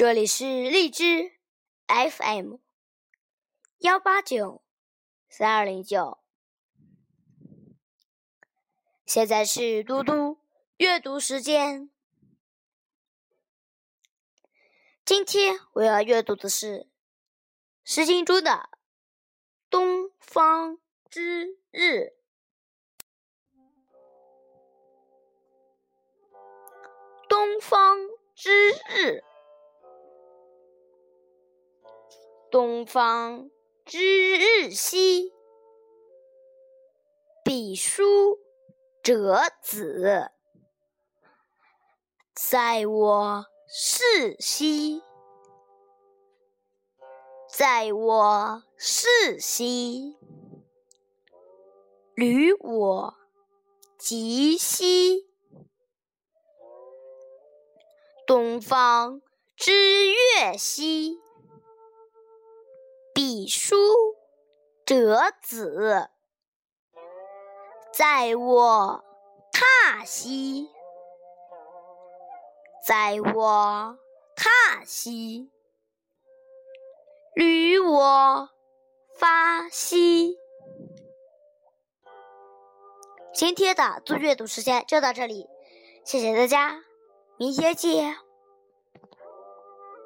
这里是荔枝 FM 幺八九三二零九，现在是嘟嘟阅读时间。今天我要阅读的是《诗经》中的《东方之日》。东方之日。东方之日兮，彼书者子，在我世兮，在我世兮，履我及兮，东方之月兮。彼书折子，在我榻兮，在我榻兮，履我发兮。今天的读阅读时间就到这里，谢谢大家，明天见。